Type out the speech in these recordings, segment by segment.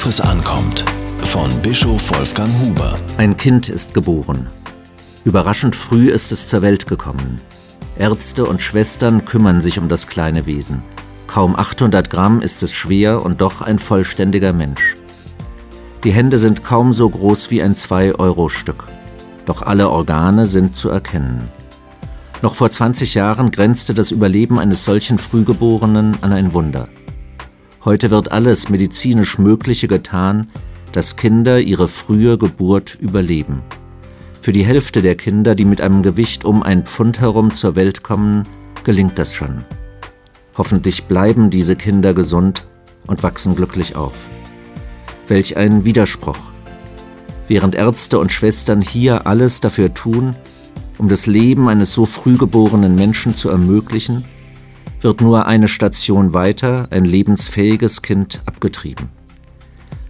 Worauf es ankommt. Von Bischof Wolfgang Huber. Ein Kind ist geboren. Überraschend früh ist es zur Welt gekommen. Ärzte und Schwestern kümmern sich um das kleine Wesen. Kaum 800 Gramm ist es schwer und doch ein vollständiger Mensch. Die Hände sind kaum so groß wie ein 2-Euro-Stück. Doch alle Organe sind zu erkennen. Noch vor 20 Jahren grenzte das Überleben eines solchen Frühgeborenen an ein Wunder. Heute wird alles medizinisch Mögliche getan, dass Kinder ihre frühe Geburt überleben. Für die Hälfte der Kinder, die mit einem Gewicht um ein Pfund herum zur Welt kommen, gelingt das schon. Hoffentlich bleiben diese Kinder gesund und wachsen glücklich auf. Welch ein Widerspruch. Während Ärzte und Schwestern hier alles dafür tun, um das Leben eines so früh geborenen Menschen zu ermöglichen, wird nur eine Station weiter ein lebensfähiges Kind abgetrieben.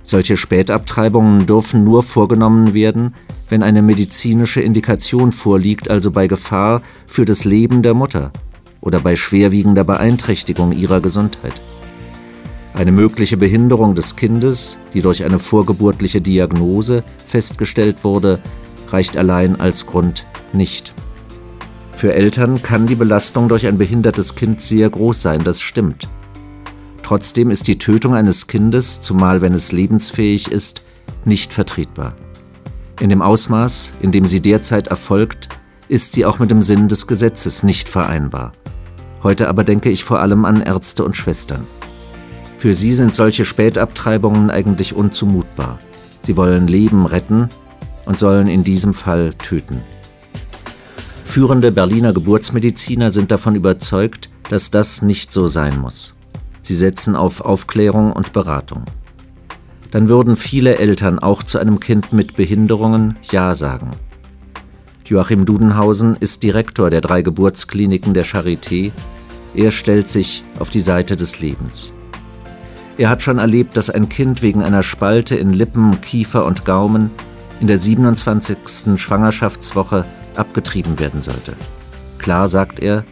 Solche Spätabtreibungen dürfen nur vorgenommen werden, wenn eine medizinische Indikation vorliegt, also bei Gefahr für das Leben der Mutter oder bei schwerwiegender Beeinträchtigung ihrer Gesundheit. Eine mögliche Behinderung des Kindes, die durch eine vorgeburtliche Diagnose festgestellt wurde, reicht allein als Grund nicht. Für Eltern kann die Belastung durch ein behindertes Kind sehr groß sein, das stimmt. Trotzdem ist die Tötung eines Kindes, zumal wenn es lebensfähig ist, nicht vertretbar. In dem Ausmaß, in dem sie derzeit erfolgt, ist sie auch mit dem Sinn des Gesetzes nicht vereinbar. Heute aber denke ich vor allem an Ärzte und Schwestern. Für sie sind solche Spätabtreibungen eigentlich unzumutbar. Sie wollen Leben retten und sollen in diesem Fall töten. Führende Berliner Geburtsmediziner sind davon überzeugt, dass das nicht so sein muss. Sie setzen auf Aufklärung und Beratung. Dann würden viele Eltern auch zu einem Kind mit Behinderungen Ja sagen. Joachim Dudenhausen ist Direktor der drei Geburtskliniken der Charité. Er stellt sich auf die Seite des Lebens. Er hat schon erlebt, dass ein Kind wegen einer Spalte in Lippen, Kiefer und Gaumen in der 27. Schwangerschaftswoche abgetrieben werden sollte. Klar sagt er,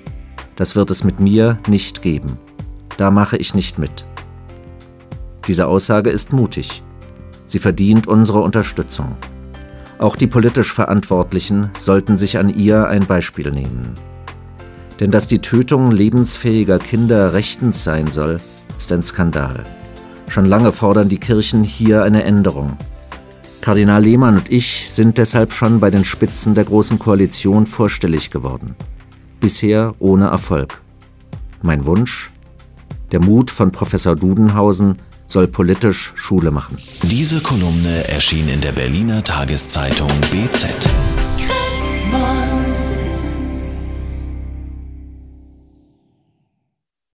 das wird es mit mir nicht geben. Da mache ich nicht mit. Diese Aussage ist mutig. Sie verdient unsere Unterstützung. Auch die politisch Verantwortlichen sollten sich an ihr ein Beispiel nehmen. Denn dass die Tötung lebensfähiger Kinder rechtens sein soll, ist ein Skandal. Schon lange fordern die Kirchen hier eine Änderung. Kardinal Lehmann und ich sind deshalb schon bei den Spitzen der Großen Koalition vorstellig geworden. Bisher ohne Erfolg. Mein Wunsch? Der Mut von Professor Dudenhausen soll politisch Schule machen. Diese Kolumne erschien in der Berliner Tageszeitung BZ.